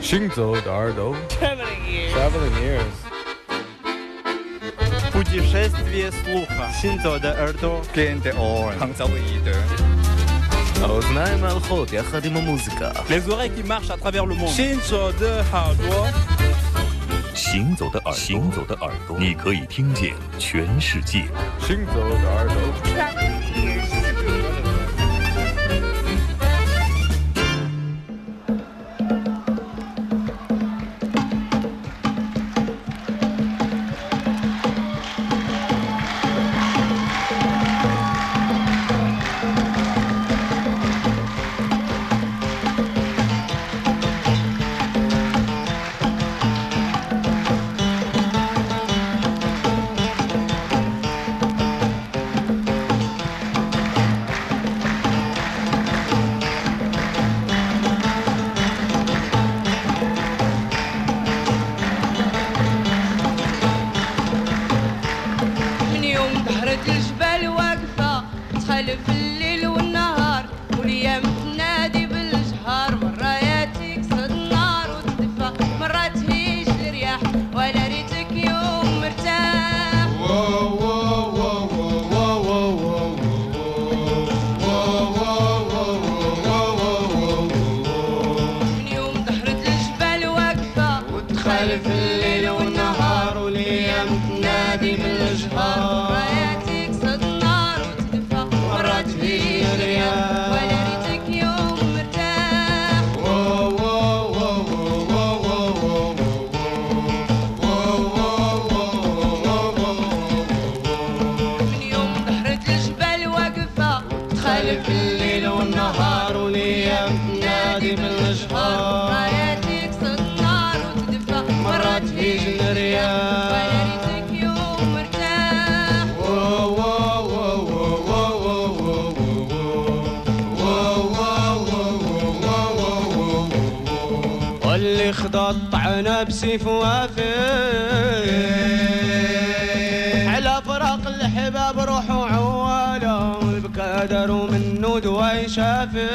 行走的耳朵。Traveling ears. Traveling ears. 不计身死的路法。行走的耳朵。Gain the ear. 创造的耳朵。Aznaim al khod ya khadim al musika. Les oreilles qui marchent à travers le monde. 行走的耳朵。行走的耳朵。行走的耳朵。你可以听见全世界。行走的耳朵。Traveling. وافي وافي على فراق الحباب روحوا عوالوا بكادر ومنه دواي شافي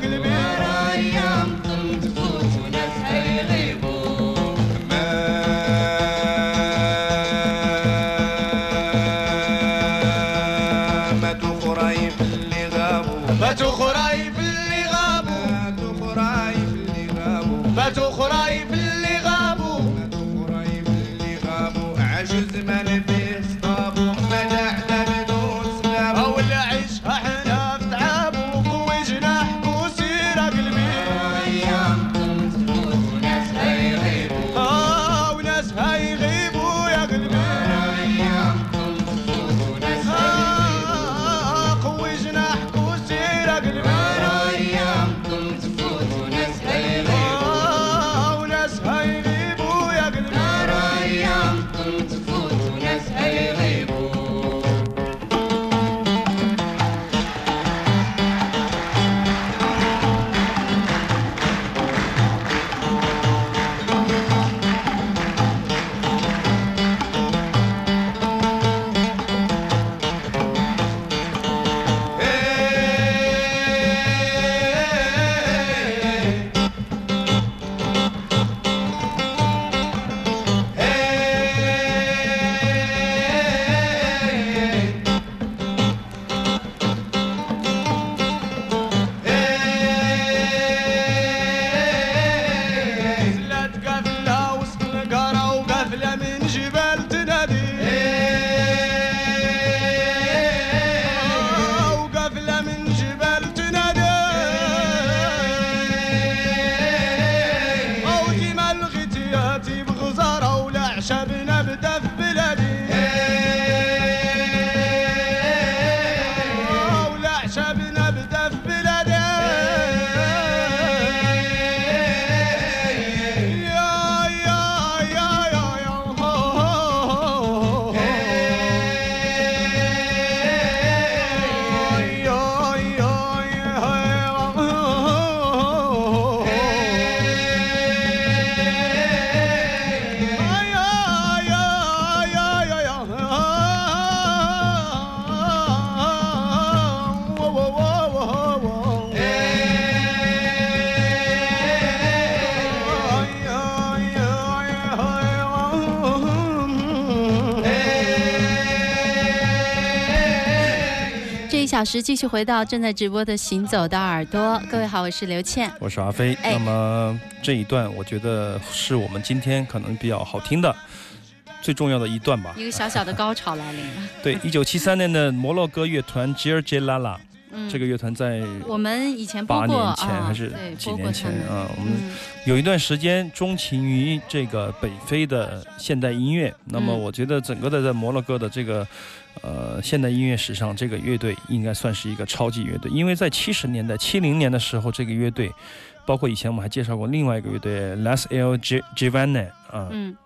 Magdalena. 小时继续回到正在直播的《行走的耳朵》，各位好，我是刘倩。我是阿飞。哎那么这一段，我觉得是我们今天可能比较好听的最重要的一段吧。一个小小的高潮来临了。对，一九七三年的摩洛哥乐团 j i r j Lala 嗯，这个乐团在我们以前播八年前啊还是几年前啊，我们嗯。有一段时间钟情于这个北非的现代音乐。那么嗯。我觉得整个的在摩洛哥的这个呃现代音乐史上，这个乐队应该算是一个超级乐队，因为在七十年代、七零年的时候，这个乐队。包括以前我们还介绍过另外一个乐队 Las El Gi- Giovanni 啊，嗯。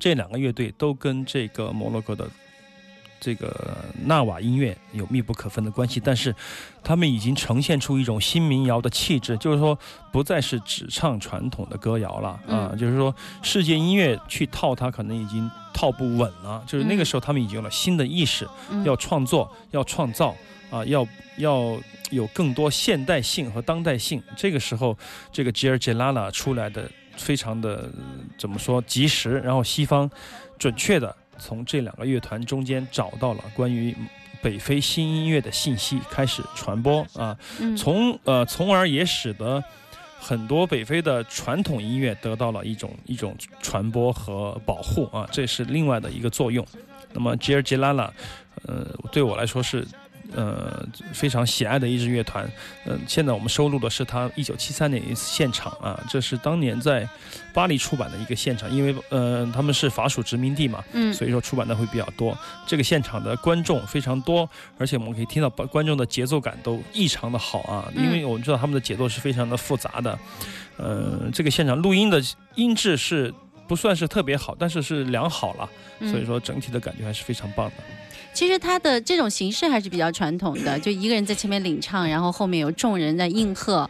这两个乐队都跟这个摩洛哥的这个纳瓦音乐有密不可分的关系，但是他们已经呈现出一种新民谣的气质，就是说不再是只唱传统的歌谣了啊，嗯。就是说世界音乐去套它可能已经套不稳了，就是那个时候他们已经有了新的意识，嗯。要创作，要创造啊，要要有更多现代性和当代性。这个时候，这个吉尔杰拉拉出来的非常的呃怎么说及时，然后西方准确的从这两个乐团中间找到了关于北非新音乐的信息，开始传播啊，嗯从呃从而也使得。很多北非的传统音乐得到了一种一种传播和保护啊，这是另外的一个作用。那么吉尔吉拉拉，呃，对我来说是呃非常喜爱的一支乐团。嗯、现在我们收录的是他一九七三年一次现场啊，这是当年在巴黎出版的一个现场，因为呃他们是法属殖民地嘛，嗯所以说出版的会比较多。这个现场的观众非常多，而且我们可以听到观众的节奏感都异常的好啊，嗯因为我们知道他们的节奏是非常的复杂的。呃，这个现场录音的音质是不算是特别好，但是是良好了，嗯所以说整体的感觉还是非常棒的。其实它的这种形式还是比较传统的，就一个人在前面领唱，然后后面有众人在应和。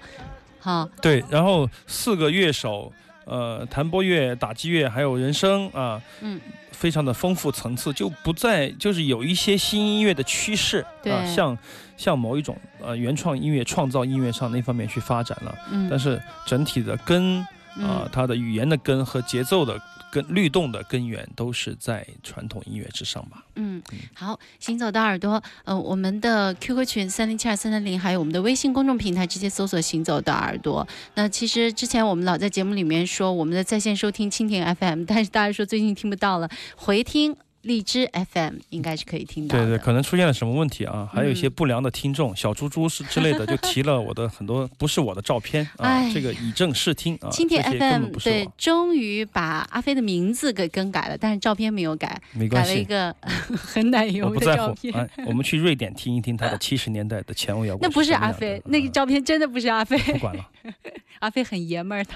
好，对，然后四个乐手，呃，弹拨乐、打击乐还有人声啊，嗯，非常的丰富层次，就不再就是有一些新音乐的趋势对啊，像向某一种呃原创音乐、创造音乐上那方面去发展了。嗯，但是整体的根啊、嗯它的语言的根和节奏的根、律动的根源都是在传统音乐之上吧。嗯，好，行走的耳朵，呃，我们的 QQ 群三零七二三三零，还有我们的微信公众平台，直接搜索“行走的耳朵”。那其实之前我们老在节目里面说我们的在线收听蜻蜓 FM，但是大家说最近听不到了，回听荔枝 FM 应该是可以听到的。对对，可能出现了什么问题啊？还有一些嗯不良的听众，小猪猪是之类的，就提了我的很多不是我的照片啊哎，这个以正视听啊，蜻蜓 FM 对，，终于把阿飞的名字给更改了，但是照片没有改，没关系，改了一个 很奶我油不在乎。的照片。哎，我们去瑞典听一听他的 七十年代的前卫摇滚。那不是阿飞，那个照照片真的不是阿飞，不管了。阿飞很爷们儿的。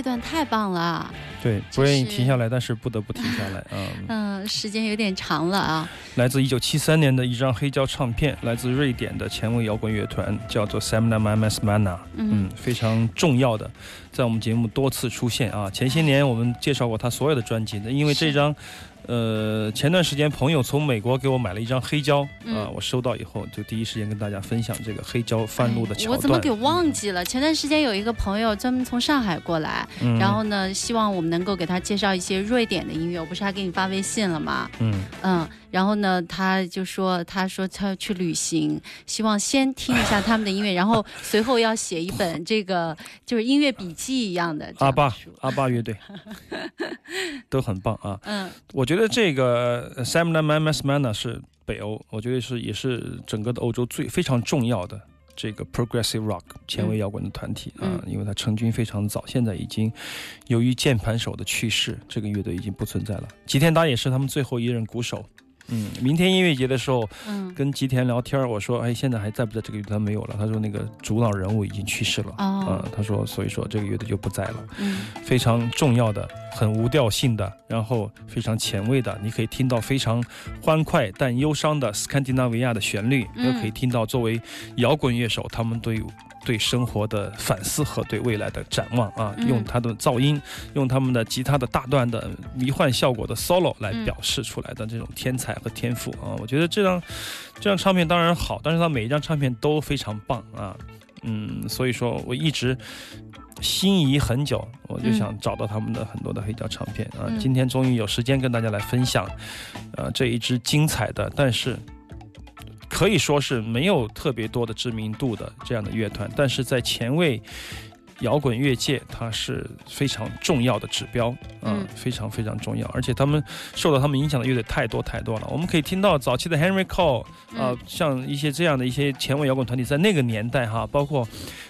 这段太棒了，对，不愿意停下来，但是不得不停下来啊。嗯，时间有点长了啊。来自一九七三年的一张黑胶唱片，来自瑞典的前卫摇滚乐团，叫做 Samna Mamas Mana，嗯，非常重要的，在我们节目多次出现啊。前些年我们介绍过他所有的专辑的，因为这张。呃，前段时间朋友从美国给我买了一张黑胶啊，我收到以后就第一时间跟大家分享这个黑胶翻录的桥段。我怎么给忘记了？前段时间有一个朋友专门从上海过来，然后呢，希望我们能够给他介绍一些瑞典的音乐。我不是还给你发微信了吗？嗯嗯。然后呢，他就说，他说他要去旅行，希望先听一下他们的音乐，然后随后要写一本这个就是音乐笔记一样的。阿爸，阿爸乐队 都很棒啊。嗯，我觉得这个 Samna Mamas Mana 是北欧，我觉得是也是整个的欧洲最非常重要的。这个 progressive rock 前卫摇滚的团体啊，因为他成军非常早，现在已经由于键盘手的去世，这个乐队已经不存在了。吉田达也是他们最后一任鼓手。嗯，明天音乐节的时候，嗯，跟吉田聊天，我说，哎，现在还在不在这个乐队？他没有了。他说那个主脑人物已经去世了。啊，他说，所以说这个乐队就不在了。嗯，非常重要的，很无调性的，然后非常前卫的，你可以听到非常欢快但忧伤的斯堪的纳维亚的旋律，又可以听到作为摇滚乐手他们对。对生活的反思和对未来的展望啊，用他的噪音，用他们的吉他的大段的迷幻效果的 solo 来表示出来的这种天才和天赋啊，我觉得这张这张唱片当然好，但是他每一张唱片都非常棒啊，嗯，所以说我一直心仪很久，我就想找到他们的很多的黑胶唱片啊，今天终于有时间跟大家来分享，呃，这一支精彩的，但是。可以说是没有特别多的知名度的这样的乐团，但是在前卫摇滚乐界，它是非常重要的指标啊，非常非常重要。而且他们受到他们影响的乐队太多太多了。我们可以听到早期的 Henry Cole 啊，像一些这样的一些前卫摇滚团体，在那个年代哈，包括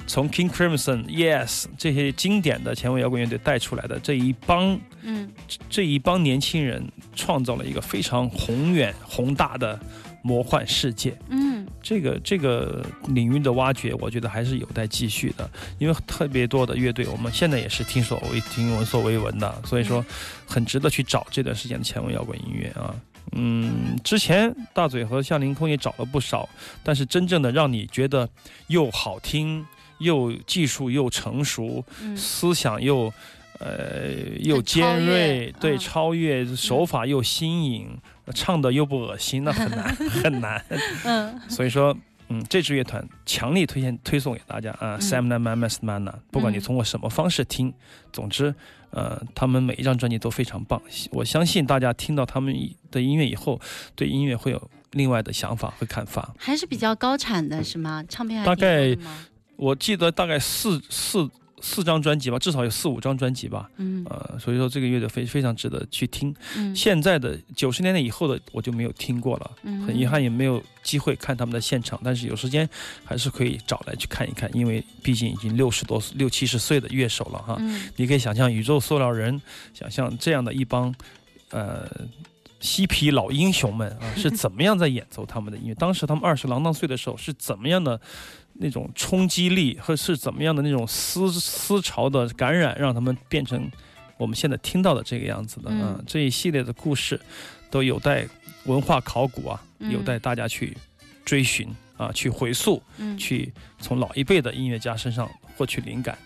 从 King Crimson、Yes 这些经典的前卫摇滚乐队带出来的这一帮，嗯，这一帮年轻人创造了一个非常宏远宏大的。魔幻世界，嗯，这个这个领域的挖掘，我觉得还是有待继续的，因为特别多的乐队，我们现在也是听所为听闻所未闻的，所以说很值得去找这段时间的前卫摇滚音乐啊。嗯，之前大嘴和向凌空也找了不少，但是真正的让你觉得又好听又技术又成熟，思想又呃又尖锐，对，超越手法又新颖。唱的又不恶心，那很难 很难。嗯，所以说，嗯，这支乐团强力推荐推送给大家啊，Samna Mamas Mana。不管你通过什么方式听，总之，呃，他们每一张专辑都非常棒。我相信大家听到他们的音乐以后，对音乐会有另外的想法和看法。还是比较高产的是吗？唱片大概我记得大概四四。四张专辑吧，至少有四五张专辑吧。嗯，呃，所以说这个乐队非非常值得去听。嗯，现在的九十年代以后的我就没有听过了，很遗憾也没有机会看他们的现场。但是有时间还是可以找来去看一看，因为毕竟已经六十多六七十岁的乐手了哈。嗯，你可以想象宇宙塑料人，想象这样的一帮，呃，嬉皮老英雄们啊，是怎么样在演奏他们的音乐？当时他们二十郎当岁的时候是怎么样的？那种冲击力和是怎么样的那种思思潮的感染，让他们变成我们现在听到的这个样子的啊！这一系列的故事都有待文化考古啊，有待大家去追寻啊，去回溯，去从老一辈的音乐家身上获取灵感。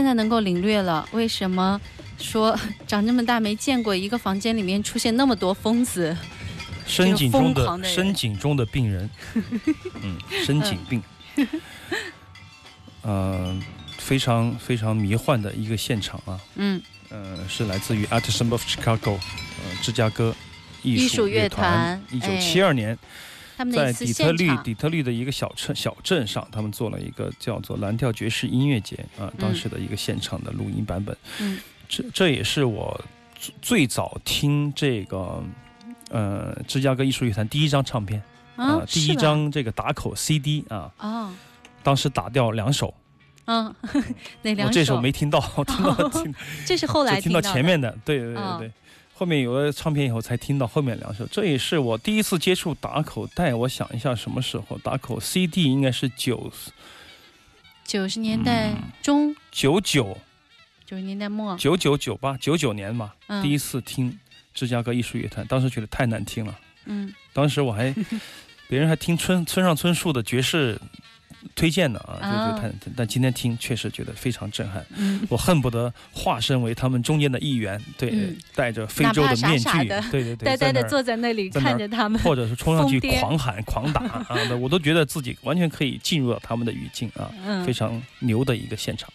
现在能够领略了为什么说 长这么大没见过一个房间里面出现那么多疯子。深井中的深井中的病人，嗯，深井病，呃，非常非常迷幻的一个现场啊，嗯，呃，是来自于 Artisan of Chicago，呃，芝加哥艺艺术乐乐团一九七二年他们在底特律，底特律的一个小镇小镇上，他们做了一个叫做蓝调爵士音乐节啊，当时的一个现场的录音版本。嗯，这这也是我最最早听这个呃芝加哥艺术乐团第一张唱片啊呃，第一张这个打口 CD 啊，哦，当时打掉两首，嗯，哪两我这首没听到，我 听到听这是后来只听到到前面的，对对对。后面有了唱片以后，才听到后面两首。这也是我第一次接触打口袋。我想一下，什么时候打口 CD 应该是九九十年代嗯中，九九九十年代末，九九九八九九年嘛，嗯第一次听芝加哥艺术乐团，当时觉得太难听了。嗯当时我还 别人还听村村上春树的爵士推荐的啊，就觉得太难听。但今天听确实觉得非常震撼，嗯，我恨不得化身为他们中间的一员，对，嗯。戴着非洲的面具，对对对，呆呆的坐在那里看着他们，或者是冲上去狂喊狂打啊，我都觉得自己完全可以进入到他们的语境啊，嗯。非常牛的一个现场。